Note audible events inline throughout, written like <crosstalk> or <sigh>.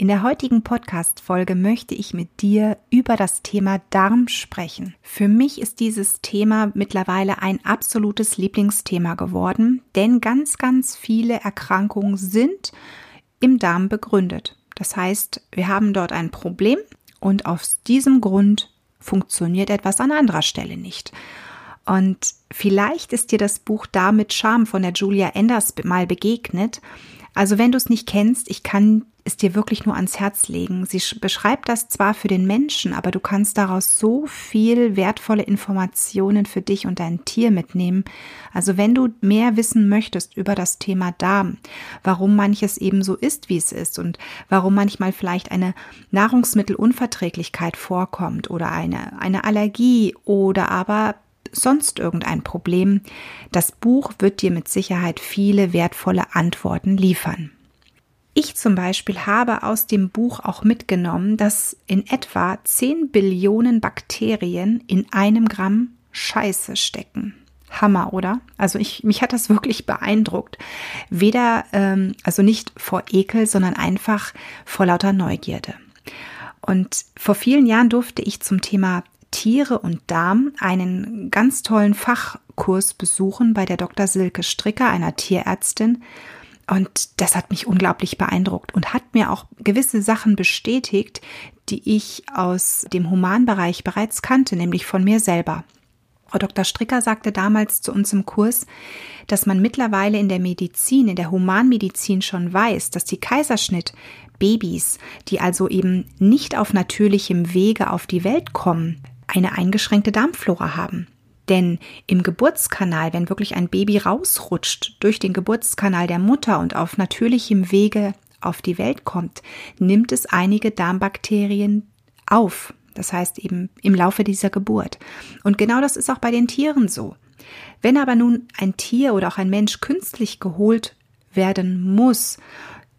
In der heutigen Podcast-Folge möchte ich mit dir über das Thema Darm sprechen. Für mich ist dieses Thema mittlerweile ein absolutes Lieblingsthema geworden, denn ganz, ganz viele Erkrankungen sind im Darm begründet. Das heißt, wir haben dort ein Problem und aus diesem Grund funktioniert etwas an anderer Stelle nicht. Und vielleicht ist dir das Buch Darm mit Charme von der Julia Enders mal begegnet. Also wenn du es nicht kennst, ich kann es dir wirklich nur ans Herz legen. Sie beschreibt das zwar für den Menschen, aber du kannst daraus so viel wertvolle Informationen für dich und dein Tier mitnehmen. Also wenn du mehr wissen möchtest über das Thema Darm, warum manches eben so ist, wie es ist und warum manchmal vielleicht eine Nahrungsmittelunverträglichkeit vorkommt oder eine, eine Allergie oder aber sonst irgendein Problem, das Buch wird dir mit Sicherheit viele wertvolle Antworten liefern. Ich zum Beispiel habe aus dem Buch auch mitgenommen, dass in etwa 10 Billionen Bakterien in einem Gramm Scheiße stecken. Hammer, oder? Also ich, mich hat das <laughs> wirklich beeindruckt. Weder, ähm, also nicht vor Ekel, sondern einfach vor lauter Neugierde. Und vor vielen Jahren durfte ich zum Thema Tiere und Darm einen ganz tollen Fachkurs besuchen bei der Dr. Silke Stricker, einer Tierärztin. Und das hat mich unglaublich beeindruckt und hat mir auch gewisse Sachen bestätigt, die ich aus dem Humanbereich bereits kannte, nämlich von mir selber. Frau Dr. Stricker sagte damals zu uns im Kurs, dass man mittlerweile in der Medizin, in der Humanmedizin schon weiß, dass die Kaiserschnitt Babys, die also eben nicht auf natürlichem Wege auf die Welt kommen, eine eingeschränkte Darmflora haben. Denn im Geburtskanal, wenn wirklich ein Baby rausrutscht durch den Geburtskanal der Mutter und auf natürlichem Wege auf die Welt kommt, nimmt es einige Darmbakterien auf. Das heißt eben im Laufe dieser Geburt. Und genau das ist auch bei den Tieren so. Wenn aber nun ein Tier oder auch ein Mensch künstlich geholt werden muss,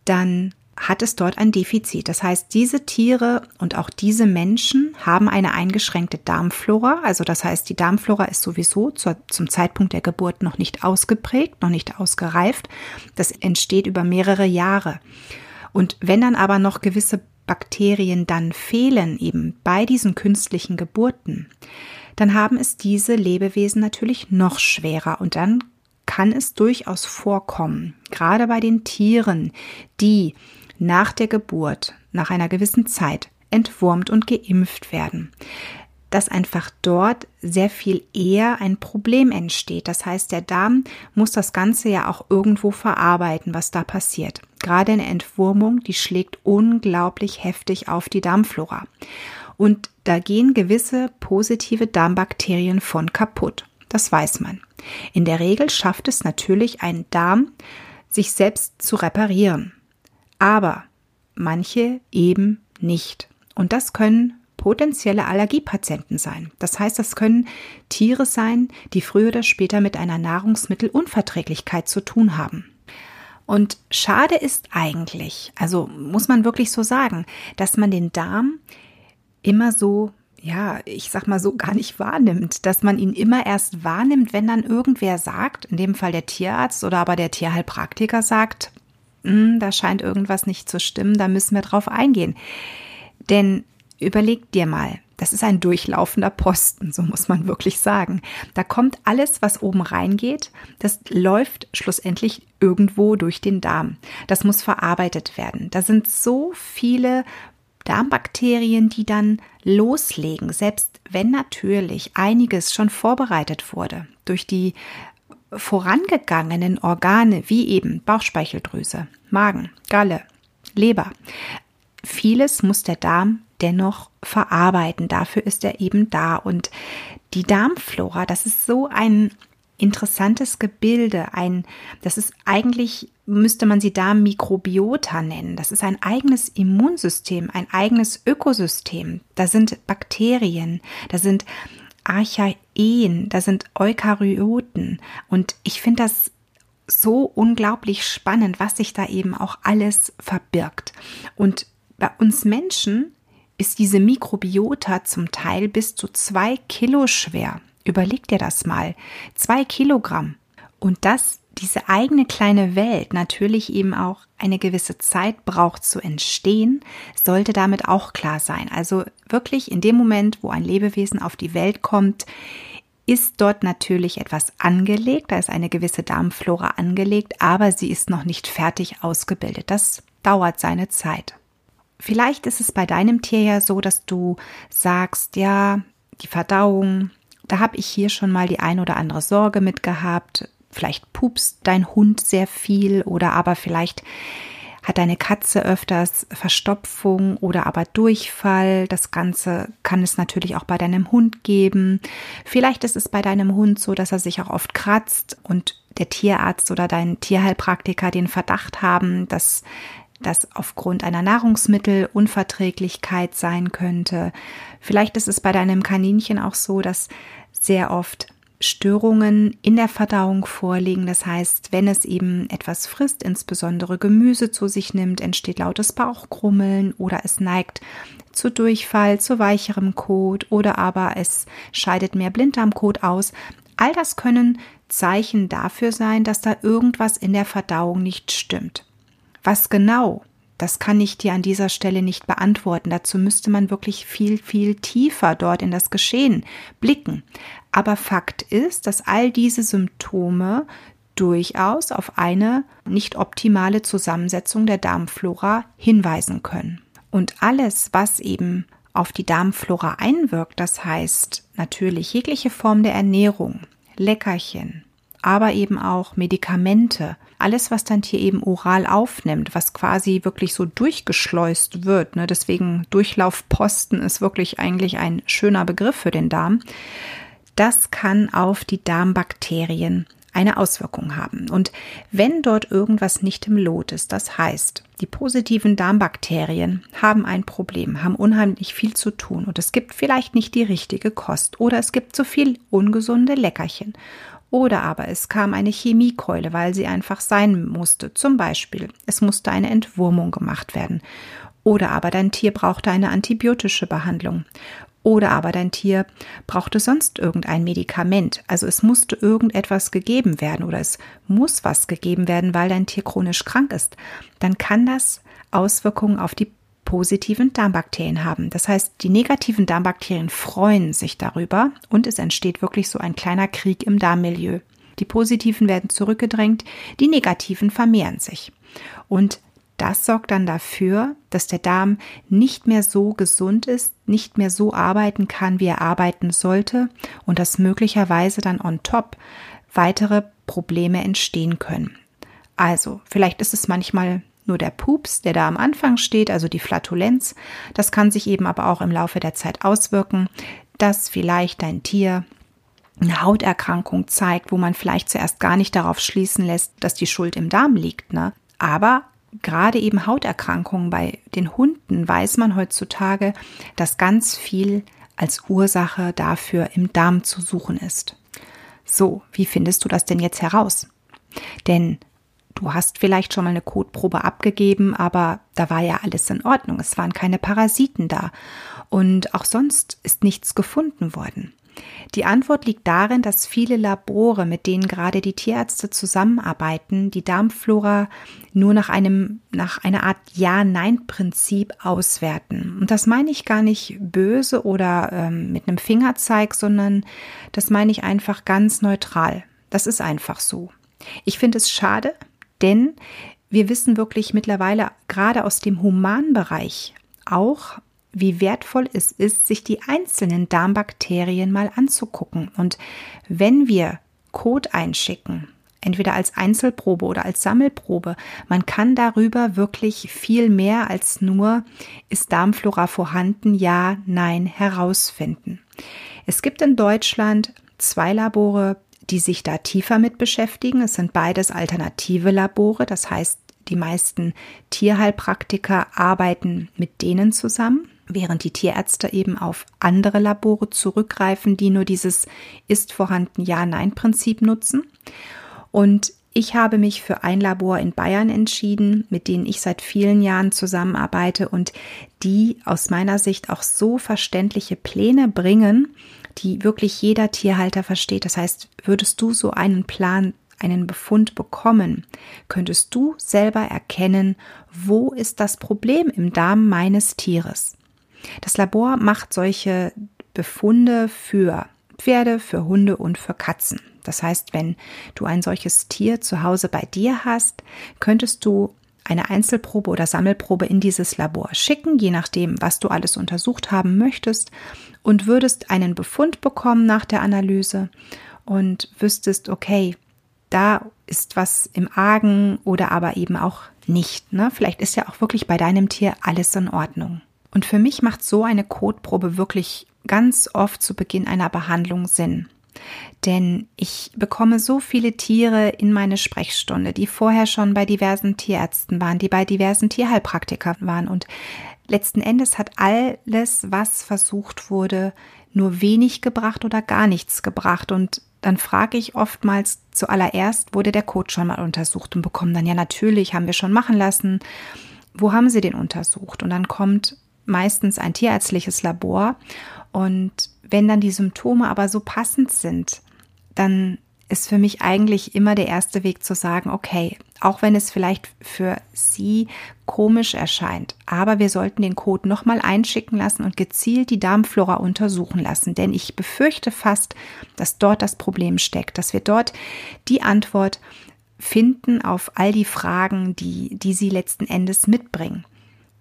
dann hat es dort ein Defizit. Das heißt, diese Tiere und auch diese Menschen haben eine eingeschränkte Darmflora. Also das heißt, die Darmflora ist sowieso zur, zum Zeitpunkt der Geburt noch nicht ausgeprägt, noch nicht ausgereift. Das entsteht über mehrere Jahre. Und wenn dann aber noch gewisse Bakterien dann fehlen, eben bei diesen künstlichen Geburten, dann haben es diese Lebewesen natürlich noch schwerer und dann kann es durchaus vorkommen, gerade bei den Tieren, die nach der Geburt, nach einer gewissen Zeit, entwurmt und geimpft werden. Dass einfach dort sehr viel eher ein Problem entsteht. Das heißt, der Darm muss das Ganze ja auch irgendwo verarbeiten, was da passiert. Gerade eine Entwurmung, die schlägt unglaublich heftig auf die Darmflora. Und da gehen gewisse positive Darmbakterien von kaputt. Das weiß man. In der Regel schafft es natürlich ein Darm, sich selbst zu reparieren aber manche eben nicht. Und das können potenzielle Allergiepatienten sein. Das heißt, das können Tiere sein, die früher oder später mit einer Nahrungsmittelunverträglichkeit zu tun haben. Und schade ist eigentlich, also muss man wirklich so sagen, dass man den Darm immer so, ja, ich sag mal so gar nicht wahrnimmt, dass man ihn immer erst wahrnimmt, wenn dann irgendwer sagt, in dem Fall der Tierarzt oder aber der Tierheilpraktiker sagt, hm, da scheint irgendwas nicht zu stimmen, da müssen wir drauf eingehen. Denn überleg dir mal, das ist ein durchlaufender Posten, so muss man wirklich sagen. Da kommt alles, was oben reingeht, das läuft schlussendlich irgendwo durch den Darm. Das muss verarbeitet werden. Da sind so viele Darmbakterien, die dann loslegen, selbst wenn natürlich einiges schon vorbereitet wurde durch die vorangegangenen Organe wie eben Bauchspeicheldrüse, Magen, Galle, Leber. Vieles muss der Darm dennoch verarbeiten. Dafür ist er eben da. Und die Darmflora, das ist so ein interessantes Gebilde, ein, das ist eigentlich, müsste man sie Darmmikrobiota nennen. Das ist ein eigenes Immunsystem, ein eigenes Ökosystem. Da sind Bakterien, da sind Archaeen, da sind Eukaryoten. Und ich finde das so unglaublich spannend, was sich da eben auch alles verbirgt. Und bei uns Menschen ist diese Mikrobiota zum Teil bis zu zwei Kilo schwer. Überleg dir das mal. Zwei Kilogramm. Und dass diese eigene kleine Welt natürlich eben auch eine gewisse Zeit braucht zu entstehen, sollte damit auch klar sein. Also wirklich in dem Moment, wo ein Lebewesen auf die Welt kommt, ist dort natürlich etwas angelegt, da ist eine gewisse Darmflora angelegt, aber sie ist noch nicht fertig ausgebildet. Das dauert seine Zeit. Vielleicht ist es bei deinem Tier ja so, dass du sagst, ja, die Verdauung, da habe ich hier schon mal die ein oder andere Sorge mit gehabt. Vielleicht pupst dein Hund sehr viel oder aber vielleicht hat deine Katze öfters Verstopfung oder aber Durchfall. Das Ganze kann es natürlich auch bei deinem Hund geben. Vielleicht ist es bei deinem Hund so, dass er sich auch oft kratzt und der Tierarzt oder dein Tierheilpraktiker den Verdacht haben, dass das aufgrund einer Nahrungsmittelunverträglichkeit sein könnte. Vielleicht ist es bei deinem Kaninchen auch so, dass sehr oft Störungen in der Verdauung vorliegen. Das heißt, wenn es eben etwas frisst, insbesondere Gemüse zu sich nimmt, entsteht lautes Bauchkrummeln oder es neigt zu Durchfall, zu weicherem Kot oder aber es scheidet mehr Blinddarmkot aus. All das können Zeichen dafür sein, dass da irgendwas in der Verdauung nicht stimmt. Was genau? Das kann ich dir an dieser Stelle nicht beantworten. Dazu müsste man wirklich viel, viel tiefer dort in das Geschehen blicken. Aber Fakt ist, dass all diese Symptome durchaus auf eine nicht optimale Zusammensetzung der Darmflora hinweisen können. Und alles, was eben auf die Darmflora einwirkt, das heißt natürlich jegliche Form der Ernährung, Leckerchen, aber eben auch Medikamente, alles, was dein Tier eben oral aufnimmt, was quasi wirklich so durchgeschleust wird. Ne? Deswegen Durchlaufposten ist wirklich eigentlich ein schöner Begriff für den Darm. Das kann auf die Darmbakterien eine Auswirkung haben. Und wenn dort irgendwas nicht im Lot ist, das heißt, die positiven Darmbakterien haben ein Problem, haben unheimlich viel zu tun und es gibt vielleicht nicht die richtige Kost oder es gibt zu viel ungesunde Leckerchen oder aber es kam eine Chemiekeule, weil sie einfach sein musste. Zum Beispiel, es musste eine Entwurmung gemacht werden. Oder aber dein Tier brauchte eine antibiotische Behandlung. Oder aber dein Tier brauchte sonst irgendein Medikament. Also es musste irgendetwas gegeben werden oder es muss was gegeben werden, weil dein Tier chronisch krank ist. Dann kann das Auswirkungen auf die positiven Darmbakterien haben. Das heißt, die negativen Darmbakterien freuen sich darüber und es entsteht wirklich so ein kleiner Krieg im Darmmilieu. Die positiven werden zurückgedrängt, die negativen vermehren sich. Und das sorgt dann dafür, dass der Darm nicht mehr so gesund ist, nicht mehr so arbeiten kann, wie er arbeiten sollte und dass möglicherweise dann on top weitere Probleme entstehen können. Also, vielleicht ist es manchmal nur der Pups, der da am Anfang steht, also die Flatulenz, das kann sich eben aber auch im Laufe der Zeit auswirken, dass vielleicht dein Tier eine Hauterkrankung zeigt, wo man vielleicht zuerst gar nicht darauf schließen lässt, dass die Schuld im Darm liegt. Ne? Aber gerade eben Hauterkrankungen bei den Hunden weiß man heutzutage, dass ganz viel als Ursache dafür im Darm zu suchen ist. So, wie findest du das denn jetzt heraus? Denn Du hast vielleicht schon mal eine Kotprobe abgegeben, aber da war ja alles in Ordnung. Es waren keine Parasiten da. Und auch sonst ist nichts gefunden worden. Die Antwort liegt darin, dass viele Labore, mit denen gerade die Tierärzte zusammenarbeiten, die Darmflora nur nach einem, nach einer Art Ja-Nein-Prinzip auswerten. Und das meine ich gar nicht böse oder ähm, mit einem Fingerzeig, sondern das meine ich einfach ganz neutral. Das ist einfach so. Ich finde es schade, denn wir wissen wirklich mittlerweile gerade aus dem Humanbereich auch, wie wertvoll es ist, sich die einzelnen Darmbakterien mal anzugucken. Und wenn wir Code einschicken, entweder als Einzelprobe oder als Sammelprobe, man kann darüber wirklich viel mehr als nur, ist Darmflora vorhanden, ja, nein, herausfinden. Es gibt in Deutschland zwei Labore, die sich da tiefer mit beschäftigen. Es sind beides alternative Labore, das heißt, die meisten Tierheilpraktiker arbeiten mit denen zusammen, während die Tierärzte eben auf andere Labore zurückgreifen, die nur dieses ist vorhanden Ja-Nein-Prinzip nutzen. Und ich habe mich für ein Labor in Bayern entschieden, mit denen ich seit vielen Jahren zusammenarbeite und die aus meiner Sicht auch so verständliche Pläne bringen, die wirklich jeder Tierhalter versteht. Das heißt, würdest du so einen Plan, einen Befund bekommen, könntest du selber erkennen, wo ist das Problem im Darm meines Tieres. Das Labor macht solche Befunde für Pferde, für Hunde und für Katzen. Das heißt, wenn du ein solches Tier zu Hause bei dir hast, könntest du eine Einzelprobe oder Sammelprobe in dieses Labor schicken, je nachdem, was du alles untersucht haben möchtest, und würdest einen Befund bekommen nach der Analyse und wüsstest, okay, da ist was im Argen oder aber eben auch nicht. Ne? Vielleicht ist ja auch wirklich bei deinem Tier alles in Ordnung. Und für mich macht so eine Kotprobe wirklich ganz oft zu Beginn einer Behandlung Sinn. Denn ich bekomme so viele Tiere in meine Sprechstunde, die vorher schon bei diversen Tierärzten waren, die bei diversen Tierheilpraktikern waren. Und letzten Endes hat alles, was versucht wurde, nur wenig gebracht oder gar nichts gebracht. Und dann frage ich oftmals zuallererst, wurde der Code schon mal untersucht und bekomme dann ja natürlich, haben wir schon machen lassen. Wo haben Sie den untersucht? Und dann kommt meistens ein tierärztliches Labor und wenn dann die Symptome aber so passend sind, dann ist für mich eigentlich immer der erste Weg zu sagen, okay, auch wenn es vielleicht für Sie komisch erscheint, aber wir sollten den Code nochmal einschicken lassen und gezielt die Darmflora untersuchen lassen, denn ich befürchte fast, dass dort das Problem steckt, dass wir dort die Antwort finden auf all die Fragen, die, die Sie letzten Endes mitbringen.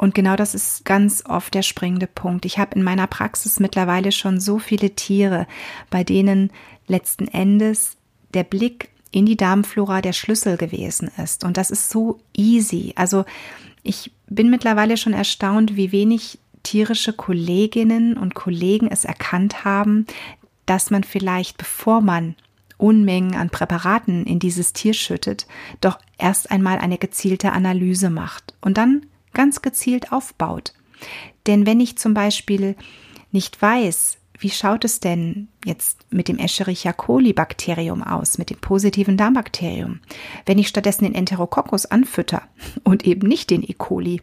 Und genau das ist ganz oft der springende Punkt. Ich habe in meiner Praxis mittlerweile schon so viele Tiere, bei denen letzten Endes der Blick in die Darmflora der Schlüssel gewesen ist. Und das ist so easy. Also ich bin mittlerweile schon erstaunt, wie wenig tierische Kolleginnen und Kollegen es erkannt haben, dass man vielleicht, bevor man Unmengen an Präparaten in dieses Tier schüttet, doch erst einmal eine gezielte Analyse macht. Und dann ganz gezielt aufbaut. Denn wenn ich zum Beispiel nicht weiß, wie schaut es denn jetzt mit dem Escherichia coli Bakterium aus, mit dem positiven Darmbakterium? Wenn ich stattdessen den Enterococcus anfütter <laughs> und eben nicht den E. coli,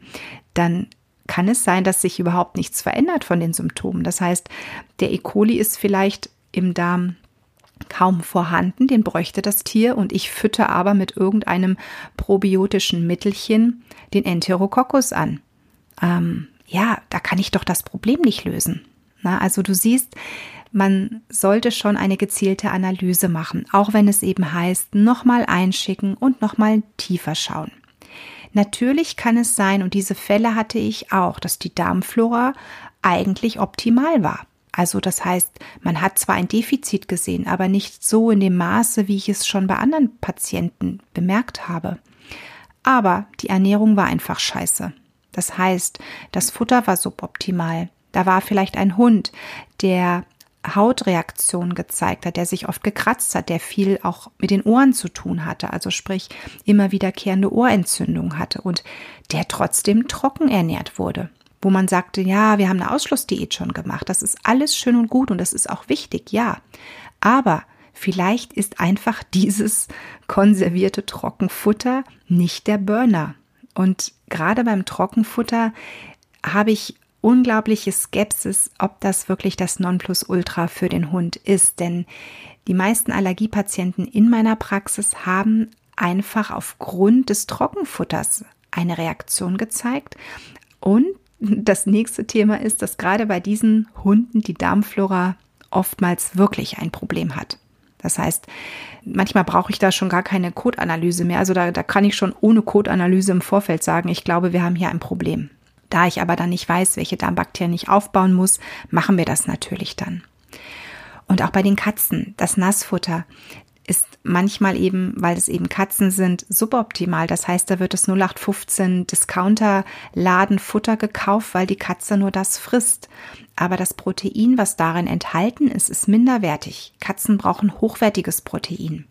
dann kann es sein, dass sich überhaupt nichts verändert von den Symptomen. Das heißt, der E. coli ist vielleicht im Darm kaum vorhanden, den bräuchte das Tier und ich fütter aber mit irgendeinem probiotischen Mittelchen den Enterococcus an. Ähm, ja, da kann ich doch das Problem nicht lösen. Na, also du siehst, man sollte schon eine gezielte Analyse machen, auch wenn es eben heißt, nochmal einschicken und nochmal tiefer schauen. Natürlich kann es sein, und diese Fälle hatte ich auch, dass die Darmflora eigentlich optimal war. Also das heißt, man hat zwar ein Defizit gesehen, aber nicht so in dem Maße, wie ich es schon bei anderen Patienten bemerkt habe. Aber die Ernährung war einfach scheiße. Das heißt, das Futter war suboptimal. Da war vielleicht ein Hund, der Hautreaktionen gezeigt hat, der sich oft gekratzt hat, der viel auch mit den Ohren zu tun hatte, also sprich immer wiederkehrende Ohrentzündung hatte und der trotzdem trocken ernährt wurde wo man sagte, ja, wir haben eine Ausschlussdiät schon gemacht. Das ist alles schön und gut und das ist auch wichtig, ja. Aber vielleicht ist einfach <laughs> dieses konservierte Trockenfutter nicht der Burner. Und gerade beim Trockenfutter habe ich unglaubliche Skepsis, ob das wirklich das Nonplusultra für den Hund ist. Denn die meisten Allergiepatienten in meiner Praxis haben einfach aufgrund des Trockenfutters eine Reaktion gezeigt. Und das nächste Thema ist, dass gerade bei diesen Hunden die Darmflora oftmals wirklich ein Problem hat. Das heißt, manchmal brauche ich da schon gar keine Codanalyse mehr. Also da, da kann ich schon ohne Codanalyse im Vorfeld sagen, ich glaube, wir haben hier ein Problem. Da ich aber dann nicht weiß, welche Darmbakterien ich aufbauen muss, machen wir das natürlich dann. Und auch bei den Katzen, das Nassfutter manchmal eben, weil es eben Katzen sind, suboptimal. Das heißt, da wird das 0815 Discounter-Laden Futter gekauft, weil die Katze nur das frisst. Aber das Protein, was darin enthalten ist, ist minderwertig. Katzen brauchen hochwertiges Protein.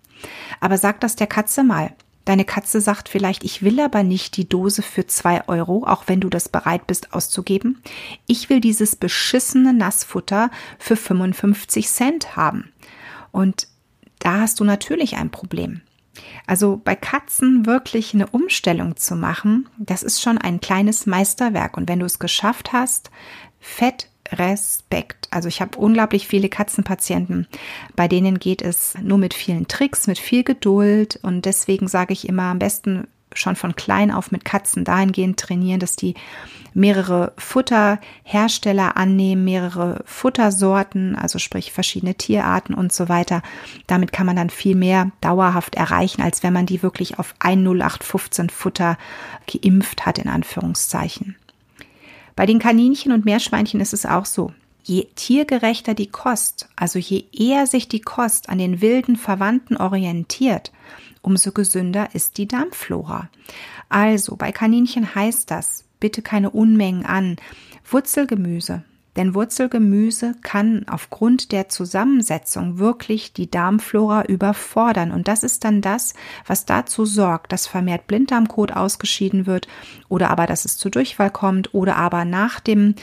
Aber sag das der Katze mal. Deine Katze sagt vielleicht, ich will aber nicht die Dose für zwei Euro, auch wenn du das bereit bist auszugeben. Ich will dieses beschissene Nassfutter für 55 Cent haben. Und da hast du natürlich ein Problem. Also bei Katzen wirklich eine Umstellung zu machen, das ist schon ein kleines Meisterwerk. Und wenn du es geschafft hast, Fett Respekt. Also ich habe unglaublich viele Katzenpatienten, bei denen geht es nur mit vielen Tricks, mit viel Geduld und deswegen sage ich immer am besten schon von klein auf mit Katzen dahingehend trainieren, dass die mehrere Futterhersteller annehmen, mehrere Futtersorten, also sprich verschiedene Tierarten und so weiter. Damit kann man dann viel mehr dauerhaft erreichen, als wenn man die wirklich auf 10815 Futter geimpft hat, in Anführungszeichen. Bei den Kaninchen und Meerschweinchen ist es auch so. Je tiergerechter die Kost, also je eher sich die Kost an den wilden Verwandten orientiert, umso gesünder ist die Darmflora. Also bei Kaninchen heißt das, bitte keine Unmengen an. Wurzelgemüse, denn Wurzelgemüse kann aufgrund der Zusammensetzung wirklich die Darmflora überfordern. Und das ist dann das, was dazu sorgt, dass vermehrt Blinddarmkot ausgeschieden wird oder aber, dass es zu Durchfall kommt oder aber nach dem,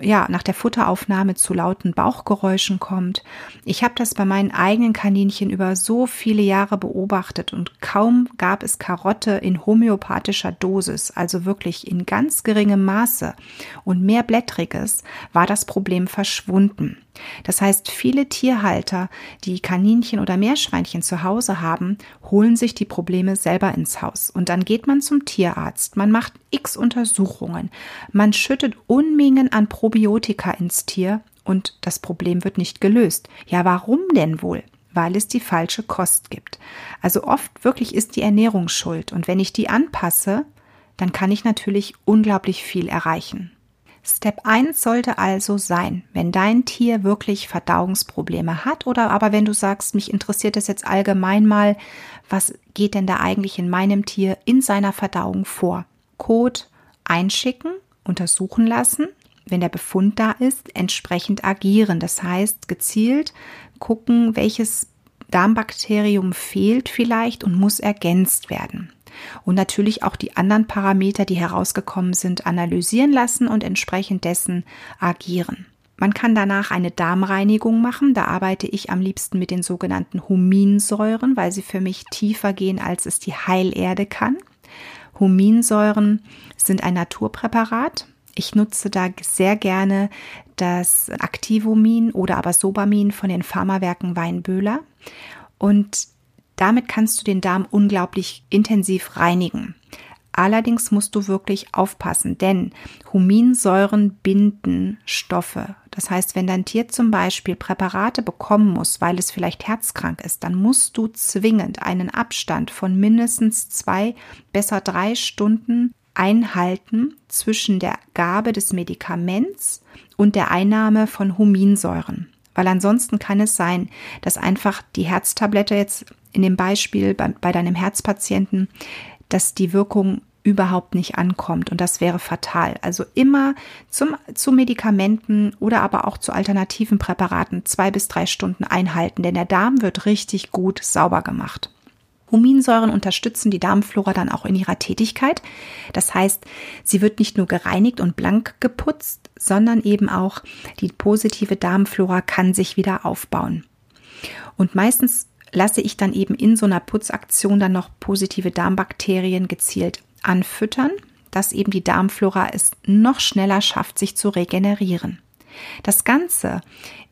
ja, nach der Futteraufnahme zu lauten Bauchgeräuschen kommt. Ich habe das bei meinen eigenen Kaninchen über so viele Jahre beobachtet und kaum gab es Karotte in homöopathischer Dosis, also wirklich in ganz geringem Maße und mehr Blättriges, war das das Problem verschwunden. Das heißt, viele Tierhalter, die Kaninchen oder Meerschweinchen zu Hause haben, holen sich die Probleme selber ins Haus. Und dann geht man zum Tierarzt, man macht x Untersuchungen, man schüttet Unmengen an Probiotika ins Tier und das Problem wird nicht gelöst. Ja, warum denn wohl? weil es die falsche Kost gibt. Also oft wirklich ist die Ernährung schuld und wenn ich die anpasse, dann kann ich natürlich unglaublich viel erreichen. Step 1 sollte also sein, wenn dein Tier wirklich Verdauungsprobleme hat oder aber wenn du sagst, mich interessiert es jetzt allgemein mal, was geht denn da eigentlich in meinem Tier in seiner Verdauung vor? Kot einschicken, untersuchen lassen, wenn der Befund da ist, entsprechend agieren. Das heißt, gezielt gucken, welches Darmbakterium fehlt vielleicht und muss ergänzt werden und natürlich auch die anderen Parameter, die herausgekommen sind, analysieren lassen und entsprechend dessen agieren. Man kann danach eine Darmreinigung machen. Da arbeite ich am liebsten mit den sogenannten Huminsäuren, weil sie für mich tiefer gehen, als es die Heilerde kann. Huminsäuren sind ein Naturpräparat. Ich nutze da sehr gerne das Activumin oder aber Sobamin von den Pharmawerken Weinböhler. Und damit kannst du den Darm unglaublich intensiv reinigen. Allerdings musst du wirklich aufpassen, denn Huminsäuren binden Stoffe. Das heißt, wenn dein Tier zum Beispiel Präparate bekommen muss, weil es vielleicht herzkrank ist, dann musst du zwingend einen Abstand von mindestens zwei, besser drei Stunden einhalten zwischen der Gabe des Medikaments und der Einnahme von Huminsäuren. Weil ansonsten kann es sein, dass einfach die Herztablette jetzt in dem Beispiel bei, bei deinem Herzpatienten, dass die Wirkung überhaupt nicht ankommt und das wäre fatal. Also immer zum, zu Medikamenten oder aber auch zu alternativen Präparaten zwei bis drei Stunden einhalten, denn der Darm wird richtig gut sauber gemacht. Huminsäuren unterstützen die Darmflora dann auch in ihrer Tätigkeit. Das heißt, sie wird nicht nur gereinigt und blank geputzt, sondern eben auch die positive Darmflora kann sich wieder aufbauen. Und meistens lasse ich dann eben in so einer Putzaktion dann noch positive Darmbakterien gezielt anfüttern, dass eben die Darmflora es noch schneller schafft, sich zu regenerieren. Das Ganze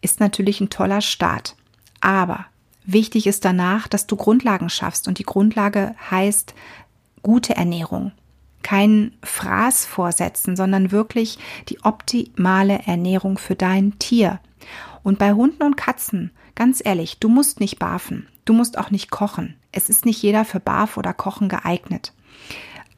ist natürlich ein toller Start, aber wichtig ist danach, dass du Grundlagen schaffst und die Grundlage heißt gute Ernährung. Kein Fraß vorsetzen, sondern wirklich die optimale Ernährung für dein Tier. Und bei Hunden und Katzen Ganz ehrlich, du musst nicht barfen. Du musst auch nicht kochen. Es ist nicht jeder für Barf oder Kochen geeignet.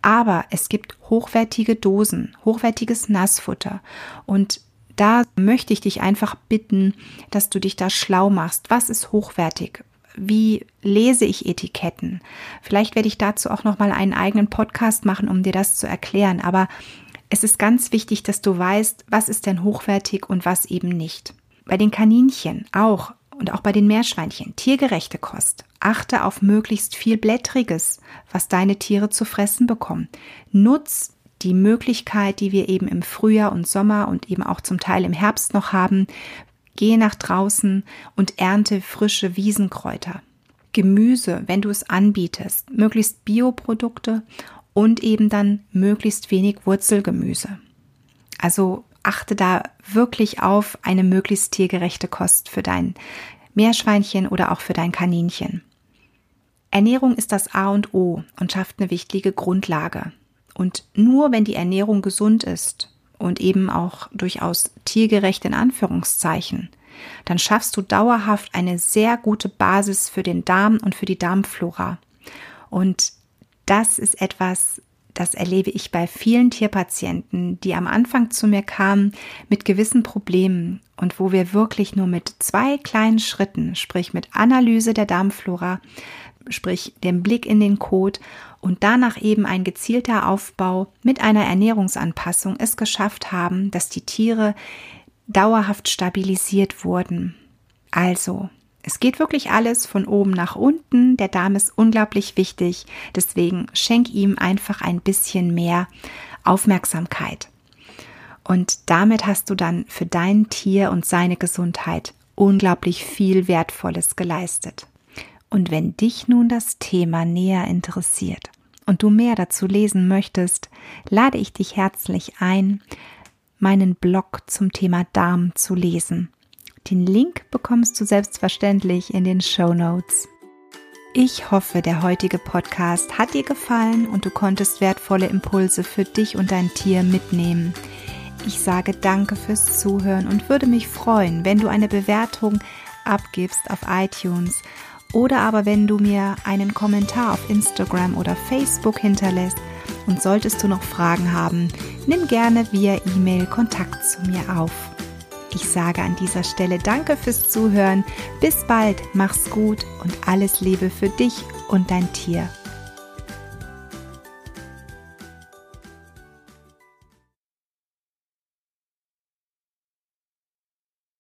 Aber es gibt hochwertige Dosen, hochwertiges Nassfutter. Und da möchte ich dich einfach bitten, dass du dich da schlau machst. Was ist hochwertig? wie lese ich Etiketten. Vielleicht werde ich dazu auch noch mal einen eigenen Podcast machen, um dir das zu erklären. Aber es ist ganz wichtig, dass du weißt, was ist denn hochwertig und was eben nicht. Bei den Kaninchen auch und auch bei den Meerschweinchen tiergerechte Kost. Achte auf möglichst viel Blättriges, was deine Tiere zu fressen bekommen. Nutz die Möglichkeit, die wir eben im Frühjahr und Sommer und eben auch zum Teil im Herbst noch haben. Gehe nach draußen und ernte frische Wiesenkräuter. Gemüse, wenn du es anbietest, möglichst Bioprodukte und eben dann möglichst wenig Wurzelgemüse. Also achte da wirklich auf eine möglichst tiergerechte Kost für dein Meerschweinchen oder auch für dein Kaninchen. Ernährung ist das A und O und schafft eine wichtige Grundlage. Und nur wenn die Ernährung gesund ist und eben auch durchaus tiergerecht in Anführungszeichen, dann schaffst du dauerhaft eine sehr gute Basis für den Darm und für die Darmflora. Und das ist etwas, das erlebe ich bei vielen Tierpatienten, die am Anfang zu mir kamen mit gewissen Problemen und wo wir wirklich nur mit zwei kleinen Schritten, sprich mit Analyse der Darmflora, sprich dem Blick in den Kot und danach eben ein gezielter Aufbau mit einer Ernährungsanpassung es geschafft haben, dass die Tiere dauerhaft stabilisiert wurden. Also, es geht wirklich alles von oben nach unten. Der Darm ist unglaublich wichtig. Deswegen schenk ihm einfach ein bisschen mehr Aufmerksamkeit. Und damit hast du dann für dein Tier und seine Gesundheit unglaublich viel Wertvolles geleistet. Und wenn dich nun das Thema näher interessiert und du mehr dazu lesen möchtest, lade ich dich herzlich ein, meinen Blog zum Thema Darm zu lesen. Den Link bekommst du selbstverständlich in den Show Notes. Ich hoffe, der heutige Podcast hat dir gefallen und du konntest wertvolle Impulse für dich und dein Tier mitnehmen. Ich sage danke fürs Zuhören und würde mich freuen, wenn du eine Bewertung abgibst auf iTunes oder aber wenn du mir einen Kommentar auf Instagram oder Facebook hinterlässt. Und solltest du noch Fragen haben, nimm gerne via E-Mail Kontakt zu mir auf. Ich sage an dieser Stelle Danke fürs Zuhören. Bis bald, mach's gut und alles Liebe für dich und dein Tier.